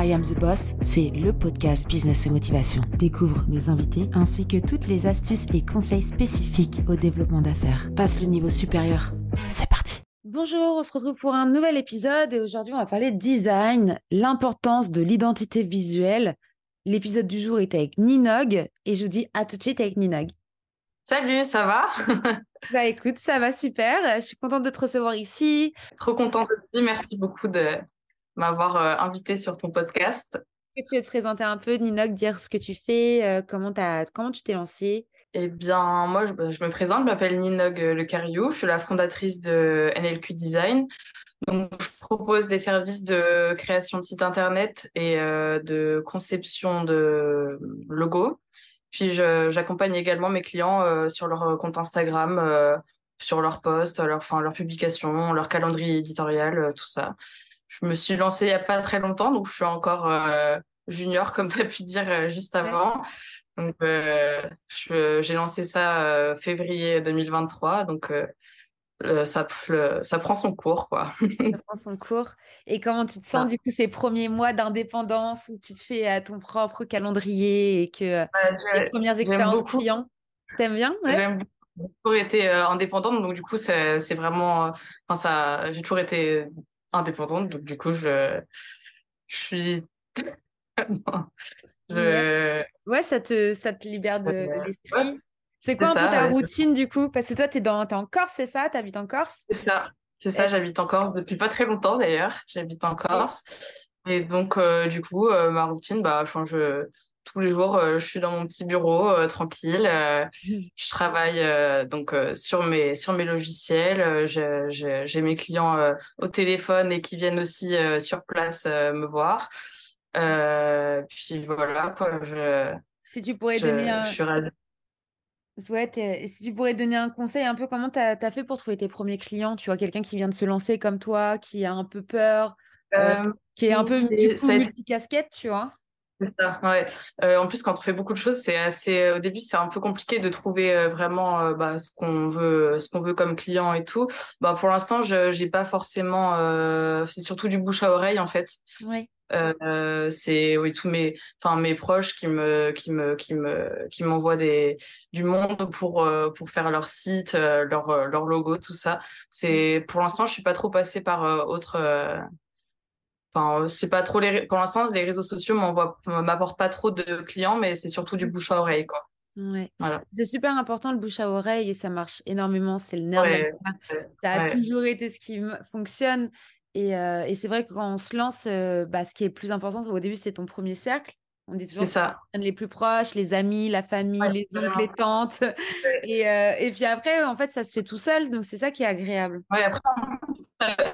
I Am the Boss, c'est le podcast Business et Motivation. Découvre mes invités ainsi que toutes les astuces et conseils spécifiques au développement d'affaires. Passe le niveau supérieur. C'est parti. Bonjour, on se retrouve pour un nouvel épisode et aujourd'hui on va parler design, l'importance de l'identité visuelle. L'épisode du jour est avec Ninog et je vous dis à tout de suite avec Ninog. Salut, ça va? Bah écoute, ça va super. Je suis contente de te recevoir ici. Trop contente aussi. Merci beaucoup de m'avoir euh, invité sur ton podcast. Est-ce que tu veux te présenter un peu, Ninog, dire ce que tu fais, euh, comment, as, comment tu t'es lancée? Eh bien, moi, je, je me présente, je m'appelle Ninog Le Cariou, je suis la fondatrice de NLQ Design. Donc, je propose des services de création de sites internet et euh, de conception de logos. Puis, j'accompagne également mes clients euh, sur leur compte Instagram, euh, sur leurs posts, leur, enfin, leurs publications, leur calendrier éditorial, euh, tout ça. Je me suis lancée il n'y a pas très longtemps, donc je suis encore junior, comme tu as pu dire juste avant. Donc, j'ai lancé ça février 2023. Donc, ça, ça prend son cours, quoi. ça prend son cours. Et comment tu te sens, du coup, ces premiers mois d'indépendance où tu te fais à ton propre calendrier et que les premières expériences clients T'aimes bien? J'aime J'ai toujours été indépendante, donc du coup, c'est vraiment. Enfin, ça, j'ai toujours été indépendante, donc du coup, je, je suis. Ouais, ça te, ça te libère de l'esprit. C'est quoi un peu ta routine du coup? Parce que toi, tu es, dans... en Corse, c'est ça? Tu habites en Corse? C'est ça. C'est ça, j'habite en Corse depuis pas très longtemps d'ailleurs. J'habite en Corse. Et donc, euh, du coup, euh, ma routine, bah, je, tous les jours, euh, je suis dans mon petit bureau tranquille. je travaille donc sur mes sur mes logiciels. J'ai mes clients au téléphone et qui viennent aussi sur place me voir. puis voilà quoi. Je, si tu pourrais donner un, Ouais, si tu pourrais donner un conseil un peu, comment tu as, fait pour trouver tes premiers clients? Tu vois, quelqu'un qui vient de se lancer comme toi, qui a un peu peur, euh, euh, qui est un peu multi-casquette, tu vois? C'est ça, ouais. Euh, en plus, quand on fait beaucoup de choses, c'est assez. Au début, c'est un peu compliqué de trouver vraiment bah, ce qu'on veut, ce qu'on veut comme client et tout. Bah, pour l'instant, je n'ai pas forcément. c'est surtout du bouche à oreille en fait. Euh, c'est oui tous mes enfin mes proches qui me qui me qui me qui m'envoient des du monde pour euh, pour faire leur site euh, leur leur logo tout ça c'est pour l'instant je suis pas trop passée par autre enfin c'est pas trop les pour l'instant les réseaux sociaux m'apportent pas trop de clients mais c'est surtout du bouche à oreille quoi Ouais. Voilà. C'est super important le bouche à oreille et ça marche énormément. C'est le nerf. ça a toujours été ce qui fonctionne. Euh, et, c'est vrai que quand on se lance, euh, bah, ce qui est le plus important au début, c'est ton premier cercle. On dit toujours ça. les plus proches, les amis, la famille, les oncles, les tantes. Et, euh, et, puis après, en fait, ça se fait tout seul. Donc, c'est ça qui est agréable. Ouais, après,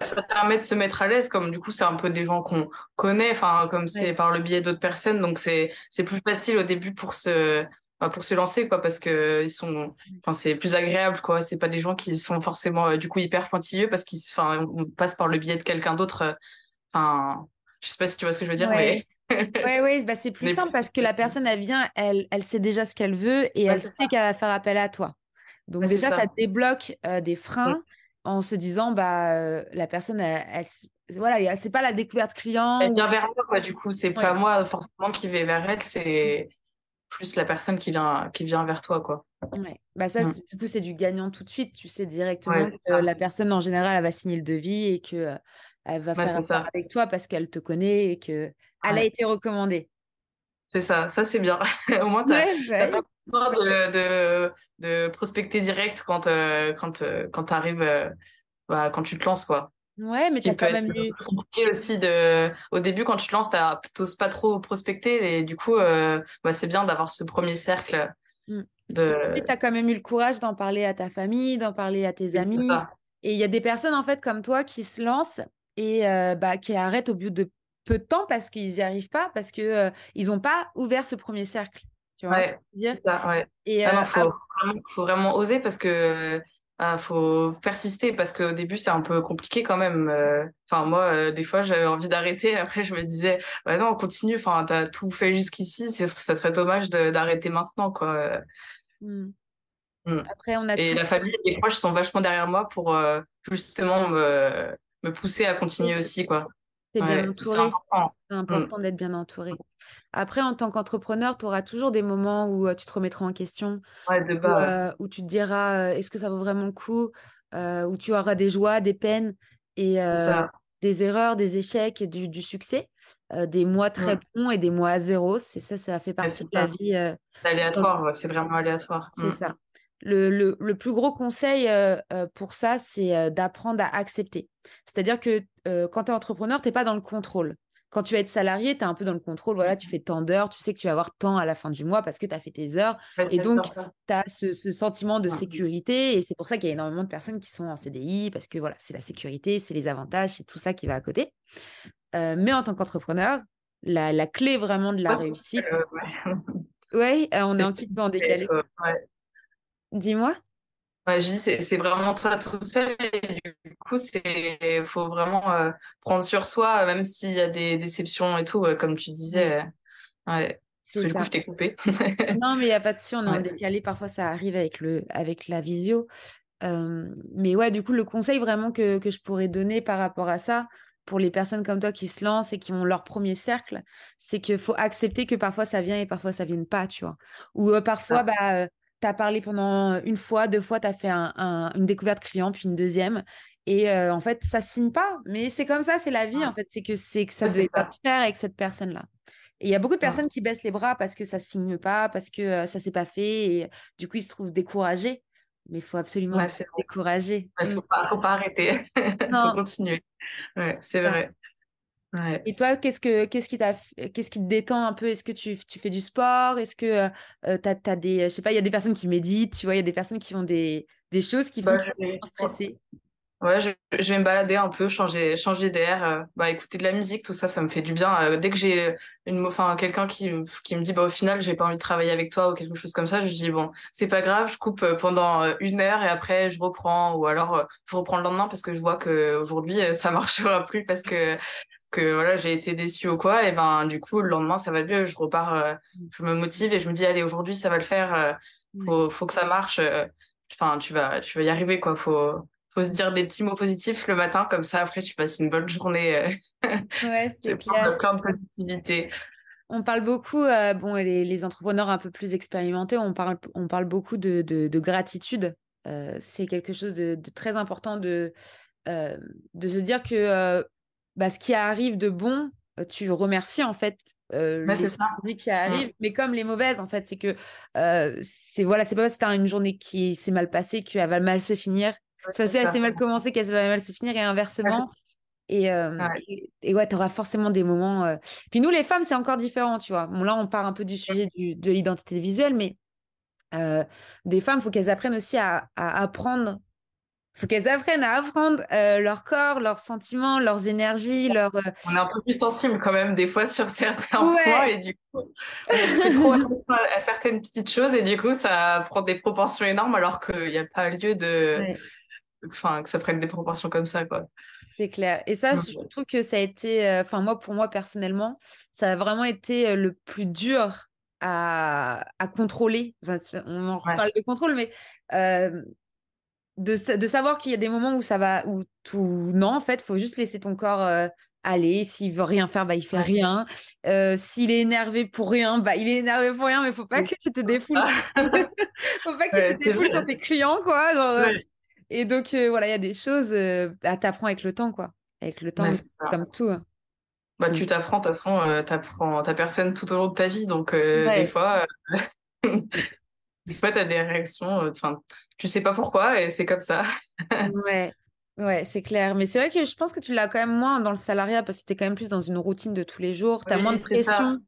ça, permet de se mettre à l'aise. Comme du coup, c'est un peu des gens qu'on connaît, enfin, comme c'est par le biais d'autres personnes. Donc, c'est plus facile au début pour se, pour se lancer quoi parce que ils sont enfin c'est plus agréable quoi c'est pas des gens qui sont forcément euh, du coup hyper pointilleux parce qu'ils enfin on passe par le biais de quelqu'un d'autre euh, enfin je sais pas si tu vois ce que je veux dire ouais. mais ouais bah c'est plus simple parce que la personne elle vient elle elle sait déjà ce qu'elle veut et elle sait qu'elle va faire appel à toi donc déjà ça. débloque euh, des freins en se disant bah la personne elle, voilà c'est pas la découverte client elle vient vers moi quoi du coup c'est pas moi forcément qui vais vers elle c'est plus la personne qui vient, qui vient vers toi, quoi. Ouais. Bah ça, mm. du coup, c'est du gagnant tout de suite. Tu sais directement que la personne, en général, elle va signer le devis et que elle va faire ça avec toi parce qu'elle te connaît et que elle a été recommandée. C'est ça, ça c'est bien. Au moins, tu n'as bah pas besoin de, de, prospecter direct quand, euh, quand, euh, quand tu arrives, bah, quand tu te lances, quoi. Ouais, mais tu as quand même eu. compliqué aussi de. Au début, quand tu te lances, tu n'oses pas trop prospecter. Et du coup, euh, bah, c'est bien d'avoir ce premier cercle. Mmh. De... Mais tu as quand même eu le courage d'en parler à ta famille, d'en parler à tes amis. Et il y a des personnes, en fait, comme toi, qui se lancent et euh, bah, qui arrêtent au bout de peu de temps parce qu'ils n'y arrivent pas, parce qu'ils euh, ils n'ont pas ouvert ce premier cercle. Tu vois ce que je veux dire? ouais. Et, ah faut, faut, vraiment oser parce que ah, faut persister parce qu'au début c'est un peu compliqué quand même. Euh. Enfin moi euh, des fois j'avais envie d'arrêter. Après je me disais bah non on continue. Enfin t'as tout fait jusqu'ici, ça serait dommage d'arrêter maintenant quoi. Mmh. Mmh. Après on a et la famille et les proches sont vachement derrière moi pour euh, justement me, me pousser à continuer aussi quoi. C'est important, mm. d'être bien entouré. Après, en tant qu'entrepreneur, tu auras toujours des moments où tu te remettras en question, où, tu te diras est-ce que ça vaut vraiment le coup, où tu auras des joies, des peines et des erreurs, des échecs et du, succès. des mois très bons et des mois à zéro, c'est ça, ça fait partie de la vie. c'est aléatoire, c'est vraiment aléatoire. C'est mm. ça. Le, le, plus gros conseil pour ça, c'est d'apprendre à accepter. C'est-à-dire que quand tu es entrepreneur, tu n'es pas dans le contrôle. Quand tu vas être salarié, tu es un peu dans le contrôle. Voilà, tu fais tant d'heures, tu sais que tu vas avoir tant à la fin du mois parce que tu as fait tes heures. et donc, tu as ce, sentiment de sécurité. Et c'est pour ça qu'il y a énormément de personnes qui sont en CDI parce que voilà, c'est la sécurité, c'est les avantages, c'est tout ça qui va à côté. mais en tant qu'entrepreneur, la, la, clé vraiment de la réussite. ouais, on est, un petit peu en décalé. Dis-moi. Ouais, je dis, c'est vraiment toi tout seul. Et du coup, il faut vraiment euh, prendre sur soi, même s'il y a des déceptions et tout, comme tu disais. Mm. ouais. Parce que du coup, je t'ai coupé. non, mais il n'y a pas de souci, on est en décalé. Parfois, ça arrive avec, le, avec la visio. mais ouais, du coup, le conseil vraiment que, que je pourrais donner par rapport à ça, pour les personnes comme toi qui se lancent et qui ont leur premier cercle, c'est qu'il faut accepter que parfois ça vient et parfois ça vient pas, tu vois. Ou euh, parfois, bah, euh, tu as parlé pendant une fois, deux fois, tu as fait une découverte client, puis une deuxième. Et en fait, ça signe pas. Mais c'est comme ça, c'est la vie, en fait. C'est que, c'est que ça devait pas te faire avec cette personne-là. Et il y a beaucoup de personnes qui baissent les bras parce que ça signe pas, parce que ça s'est pas fait. Et du coup, ils se trouvent découragés. Mais il faut absolument ouais, se décourager. Il ne faut pas, faut pas arrêter. Il faut continuer. Ouais, c'est vrai. Et toi, qu'est-ce que qu'est-ce qui t'a qu'est-ce qui te détend un peu? Est-ce que tu, tu, fais du sport? Est-ce que euh, tu as, des je sais pas, il y a des personnes qui méditent, tu vois, il y a des personnes qui ont des, des choses qui bah, font bah, stresser. Ouais, je, je, vais me balader un peu, changer, changer d'air, euh, bah, écouter de la musique, tout ça, ça me fait du bien. Euh, dès que j'ai une, enfin, quelqu'un qui, qui me dit, bah, au final, j'ai pas envie de travailler avec toi ou quelque chose comme ça, je dis, bon, c'est pas grave, je coupe pendant une heure et après, je reprends. Ou alors je reprends le lendemain parce que je vois que aujourd'hui ça marchera plus parce que que voilà j'ai été déçue ou quoi. Et ben du coup le lendemain ça va mieux. Je repars euh, je me motive et je me dis allez aujourd'hui ça va le faire euh, faut, faut que ça marche euh, enfin tu vas tu vas y arriver quoi. Faut faut se dire des petits mots positifs le matin comme ça après tu passes une bonne journée ouais c'est plein, plein, de positivité. On parle beaucoup, bon, les, les, entrepreneurs un peu plus expérimentés, on parle, on parle beaucoup de, de, gratitude. c'est quelque chose de, de, très important de, de se dire que bah, ce qui arrive de bon, euh, tu remercies en fait euh, bah, les qui arrivent, mais comme les mauvaises en fait, c'est que euh, c'est voilà, c'est pas parce que as une journée qui s'est mal passée qu'elle va mal se finir. Parce qu'elle s'est mal commencée qu'elle va mal se finir et inversement. Et, euh, et, ouais, tu auras forcément des moments. Puis nous, les femmes, c'est encore différent, tu vois. Bon, là, on part un peu du sujet du, de l'identité visuelle, mais des femmes, il faut qu'elles apprennent aussi à, à apprendre faut qu'elles apprennent à apprendre euh, leur corps, leurs sentiments, leurs énergies, leur. Euh, on est un peu plus sensible quand même des fois sur certains points et du coup, on trop attention à certaines petites choses et du coup, ça prend des proportions énormes alors qu'il n'y a pas lieu de, enfin, que ça prenne des proportions comme ça, quoi. C'est clair. Et ça, je trouve que ça a été, euh, enfin moi, pour moi personnellement, ça a vraiment été le plus dur à, à contrôler. on en parle de contrôle, mais de, de savoir qu'il y a des moments où ça va, où tout. Non, en fait, faut juste laisser ton corps euh, aller. S'il veut rien faire, bah, il fait rien. Euh, s'il est énervé pour rien, bah, il est énervé pour rien, mais faut pas que tu te défoules. faut pas que tu te défoules sur tes clients, quoi. Euh. Et donc, voilà, il y a des choses à t'apprendre avec le temps, quoi. Avec le temps, comme tout. Hein. Bah, tu mm. t'apprends, de toute façon, tu apprends ta personne tout au long de ta vie. Donc, des fois, des fois, tu as des réactions tu sais pas pourquoi et c'est comme ça. ouais. Ouais, c'est clair. Mais c'est vrai que je pense que tu l'as quand même moins dans le salariat parce que tu es quand même plus dans une routine de tous les jours. Tu as moins de pression.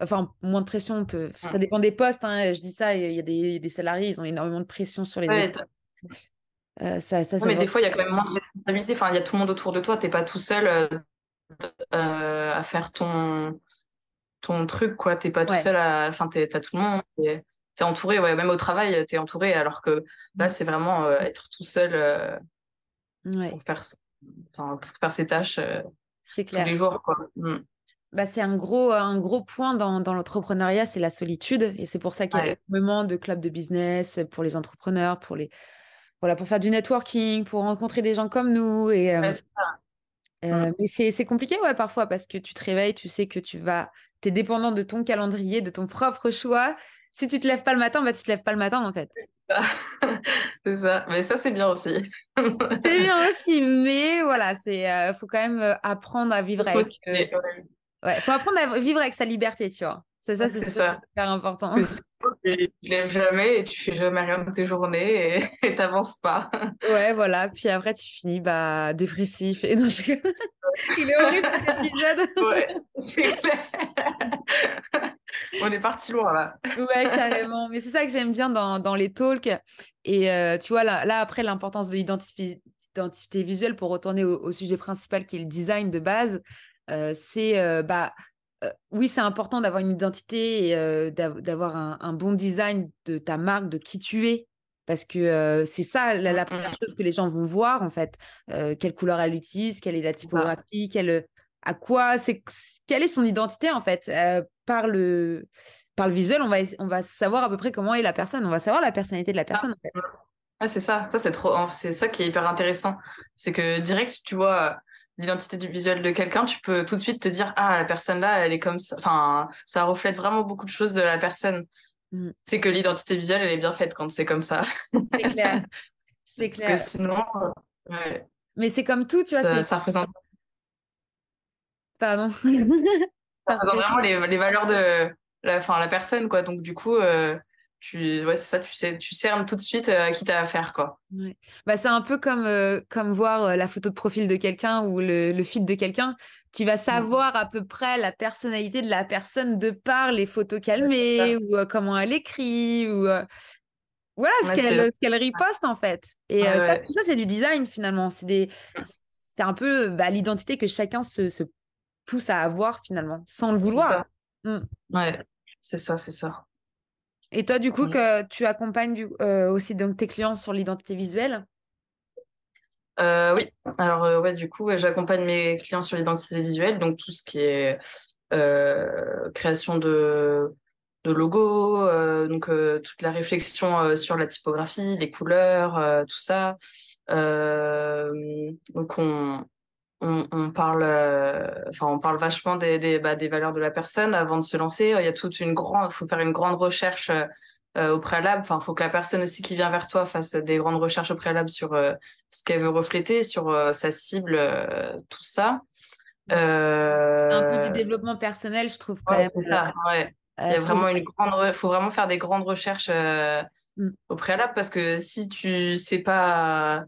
Enfin, moins de pression. Peut... Ça dépend des postes. Hein. Je dis ça, il y a des, des, salariés, ils ont énormément de pression sur les ouais, euh, ça, ça, mais des fois, il y a quand même moins de responsabilité. Enfin, il y a tout le monde autour de toi. Tu n'es pas tout seul euh, euh, à faire ton, ton truc. Tu n'es pas tout seul à. Enfin, tu as tout le monde t'es entouré, ouais, même au travail, t'es entouré, alors que là, c'est vraiment euh, être tout seul pour, faire, pour faire ses tâches c'est clair. tous les jours. Quoi. Mm. Bah, c'est un gros, un gros point dans, dans l'entrepreneuriat, c'est la solitude. Et c'est pour ça qu'il y a énormément de clubs de business pour les entrepreneurs, pour, les, voilà, pour faire du networking, pour rencontrer des gens comme nous. Et, Euh, mais c'est compliqué, ouais, parfois, parce que tu te réveilles, tu sais que tu vas. Tu es dépendant de ton calendrier, de ton propre choix. Si tu te lèves pas le matin, bah, tu te lèves pas le matin, en fait. C'est ça. Mais ça, c'est bien aussi. c'est bien aussi, mais voilà, c'est euh, faut quand même euh, apprendre à vivre avec. Ouais, faut apprendre à vivre avec sa liberté, tu vois. C'est ça, c'est super important. Tu lèves jamais et tu fais jamais rien de tes journées et t'avances pas. Ouais, voilà. Puis après, tu finis bah, dépressif. Et non, je... Il est horrible cet épisode. Ouais, c'est clair. On est parti loin là. Ouais, carrément. Mais c'est ça que j'aime bien dans, dans, les talks. Et euh, tu vois, là, là après, l'importance de l'identité visuelle pour retourner au, sujet principal qui est le design de base, euh, c'est euh, bah, oui, c'est important d'avoir une identité et d'avoir un, bon design de ta marque, de qui tu es. Parce que c'est ça la, mmh, première mmh. chose que les gens vont voir, en fait. quelle couleur elle utilise, quelle est la typographie, quelle, à quoi, c'est, quelle est son identité, en fait? par, le, par le visuel, on va, on va savoir à peu près comment est la personne. On va savoir la personnalité de la ah, personne, en fait. Ah, c'est ça. Ça, c'est trop. C'est ça qui est hyper intéressant. C'est que direct, tu vois l'identité du visuel de quelqu'un, tu peux tout de suite te dire ah la personne là, elle est comme ça. Enfin, ça reflète vraiment beaucoup de choses de la personne. Mm. C'est que l'identité visuelle, elle est bien faite quand c'est comme ça. C'est clair. C'est clair. Parce que sinon, Mais c'est comme tout, tu vois. Ça, représente. Pardon. ça représente vraiment les, les, valeurs de la, enfin, la personne, quoi. Donc du coup. Euh, tu ouais c'est ça tu sais tu cernes tout de suite euh, à qui t'as affaire quoi. Ouais. bah c'est un peu comme euh, comme voir euh, la photo de profil de quelqu'un ou le, le feed de quelqu'un. Tu vas mmh. savoir à peu près la personnalité de la personne de par les photos qu'elle met ou comment elle écrit ou voilà ce qu'elle ce qu'elle riposte en fait. Et ça, tout ça c'est du design finalement. C'est des c'est un peu bah, l'identité que chacun se, se, pousse à avoir finalement sans le vouloir. Mmh. ouais. C'est ça c'est ça et toi, du coup, que tu accompagnes du, euh, aussi donc, tes clients sur l'identité visuelle? Euh, Oui. Alors, euh, ouais, du coup, j'accompagne mes clients sur l'identité visuelle, donc tout ce qui est création de, de logos, donc toute la réflexion sur la typographie, les couleurs, tout ça. donc, on, on, parle, enfin, on parle vachement des, des, bah, des, valeurs de la personne avant de se lancer. Il y a toute une grande, faut faire une grande recherche euh, au préalable. Enfin, faut que la personne aussi qui vient vers toi fasse des grandes recherches au préalable sur euh, ce qu'elle veut refléter, sur euh, sa cible, tout ça. Un peu du développement personnel, je trouve quand même. Ça, ouais. Il y a vraiment une grande, faut vraiment faire des grandes recherches mm. au préalable parce que si tu sais pas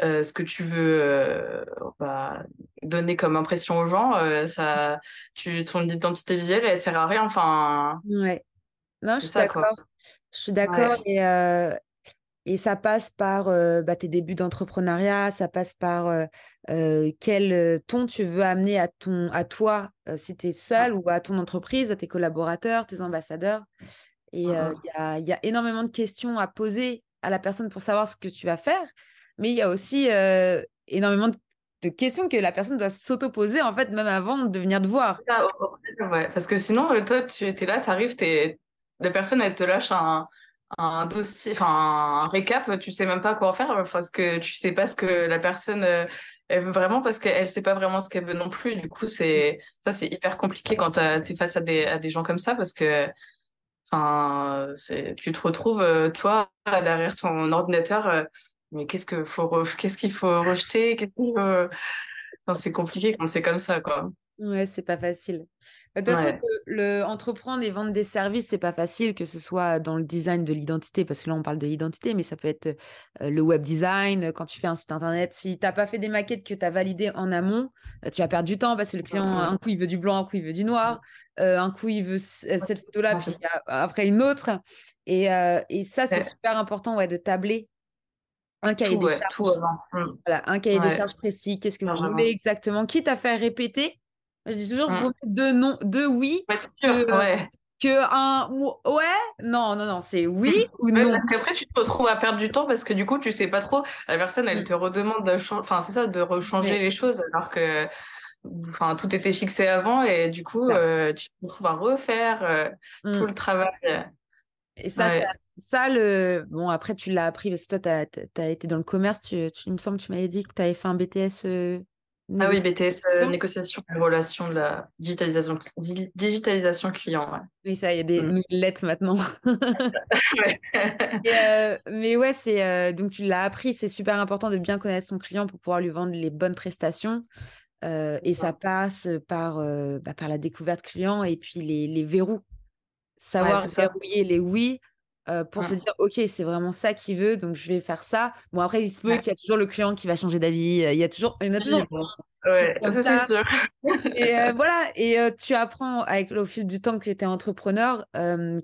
euh, ce que tu veux euh, bah, donner comme impression aux gens, euh, ça, tu, ton identité visuelle, elle sert à rien. Enfin, ouais. Non, je suis d'accord. Je suis d'accord. Et, et ça passe par bah, tes débuts d'entrepreneuriat, ça passe par quel ton tu veux amener à, ton, à toi si tu es seul ou à ton entreprise, à tes collaborateurs, tes ambassadeurs. Et il y, a, y, a, énormément de questions à poser à la personne pour savoir ce que tu vas faire mais il y a aussi euh, énormément de, questions que la personne doit s'auto-poser, en fait, même avant de venir te voir. Ah, parce que sinon, euh, toi, tu étais là, tu arrives, la personne, elle te lâche un, un dossier, enfin, un récap, tu sais même pas quoi en faire, parce que tu sais pas ce que la personne euh, veut vraiment, parce qu'elle sait pas vraiment ce qu'elle veut non plus. Du coup, c'est ça, c'est hyper compliqué quand tu es face à des, à des gens comme ça, parce que enfin, tu te retrouves, toi, derrière ton ordinateur mais qu'est-ce que faut qu'est-ce qu'il faut rejeter? C'est compliqué quand c'est comme ça quoi. Ouais c'est pas facile. De toute façon, le, entreprendre et vendre des services, c'est pas facile, que ce soit dans le design de l'identité, parce que là, on parle de l'identité, mais ça peut être euh, le web design, quand tu fais un site internet. Si tu n'as pas fait des maquettes que tu as validées en amont, euh, tu vas perdre du temps parce que le client, un coup, il veut du blanc, un coup, il veut du noir, euh, un coup, il veut cette photo-là, puis après une autre. Et, et ça, c'est super important ouais, de tabler un cahier des charges. Mmh. Voilà, un cahier des charges précis. Qu'est-ce que vous voulez exactement Quitte à faire répéter. Je dis toujours mmh. deux non, deux oui. que, que un ouais, non, non, non, c'est oui ou non. Parce qu'après, tu te retrouves à perdre du temps parce que du coup, tu sais pas trop. La personne, elle mmh. te redemande de enfin, c'est ça, de rechanger les choses alors que enfin, tout était fixé avant et du coup, euh, tu te retrouves à refaire euh, tout le travail. Et ça, ça, le... bon, après, tu l'as appris parce que toi, tu as, été dans le commerce. Tu, il me semble que tu m'avais dit que tu avais fait un BTS euh, Ah oui, BTS, euh, négociation et relation de la digitalisation, digitalisation client. Oui, ça, il y a des mm. lettres maintenant. Euh, mais ouais, c'est euh, donc tu l'as appris, c'est super important de bien connaître son client pour pouvoir lui vendre les bonnes prestations. et ça passe par, bah, par la découverte client et puis les, les verrous. Savoir verrouiller les oui pour se dire ok c'est vraiment ça qu'il veut donc je vais faire ça. Bon après il se peut qu'il y a toujours le client qui va changer d'avis il y a toujours il y en a toujours ouais, ça, c'est sûr. Et voilà et tu apprends avec au fil du temps que tu étais entrepreneur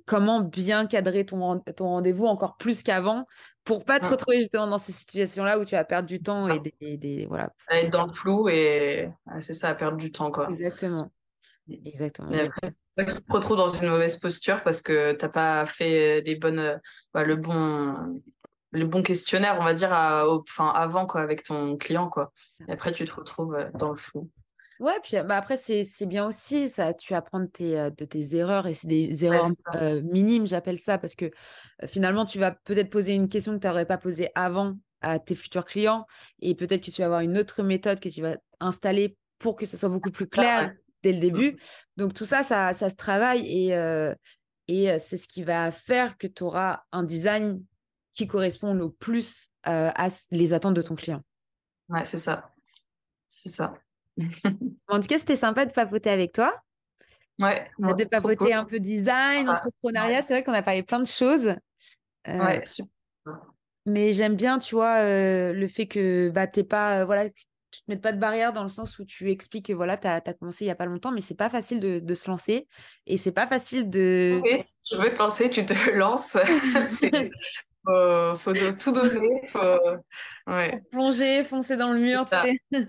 comment bien cadrer ton, ton rendez-vous encore plus qu'avant pour pas te retrouver justement dans ces situations là où tu vas perdre du temps et des, des voilà. Être dans le flou et c'est ça à perdre du temps quoi. Exactement Exactement. Et après, tu te retrouves dans une mauvaise posture parce que tu n'as pas fait les bonnes, bah, le, bon, le bon questionnaire, on va dire, avant quoi, avec ton client. Quoi. Et après, tu te retrouves euh, dans le flou. Ouais, puis bah après, c'est bien aussi, ça, tu apprends de tes, euh, de tes erreurs et c'est des erreurs euh, minimes, j'appelle ça, parce que finalement, tu vas peut-être poser une question que tu n'aurais pas posée avant à tes futurs clients et peut-être que tu vas avoir une autre méthode que tu vas installer pour que ce soit beaucoup plus clair dès le début. Donc tout ça, ça, ça se travaille et, euh, et euh, c'est ce qui va faire que tu auras un design qui correspond le plus euh, à les attentes de ton client. Ouais, c'est ça. C'est ça. en tout cas, c'était sympa de papoter avec toi. Ouais. de papoter un peu design, entrepreneuriat. C'est vrai qu'on a parlé plein de choses. ouais, super. Mais j'aime bien, tu vois, le fait que bah, t'es pas, voilà, tu te mets pas de barrière dans le sens où tu expliques que voilà, tu as, commencé il y a pas longtemps, mais c'est pas facile de, de, se lancer et c'est pas facile de. si tu veux te lancer, tu te lances. Il faut, faut tout donner. Faut... Ouais. plonger, foncer dans le mur, tu sais. Il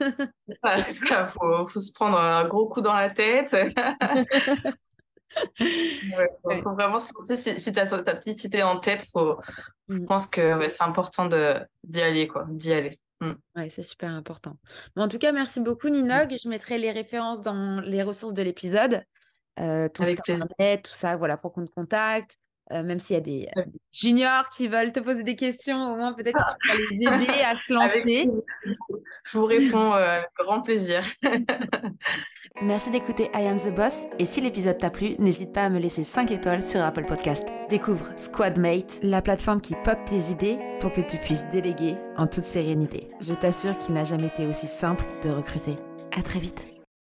faut, faut, se prendre un gros coup dans la tête. ouais, faut, vraiment se lancer. Si, si tu as ta petite idée en tête, faut, je mm. pense que c'est important d'y aller, quoi, d'y aller. Mm. Oui, c'est super important. en tout cas, merci beaucoup, Ninog. Je mettrai les références dans les ressources de l'épisode. Euh, tout, Avec plaisir. tout ça, voilà, pour qu'on te contacte. Euh, même s'il y a des, juniors qui veulent te poser des questions, au moins peut-être que tu vas les aider à se lancer. Je vous réponds euh, avec grand plaisir. Merci d'écouter I Am the Boss et si l'épisode t'a plu, n'hésite pas à me laisser 5 étoiles sur Apple Podcast. Découvre Squadmate, la plateforme qui pop tes idées pour que tu puisses déléguer en toute sérénité. Je t'assure qu'il n'a jamais été aussi simple de recruter. À très vite.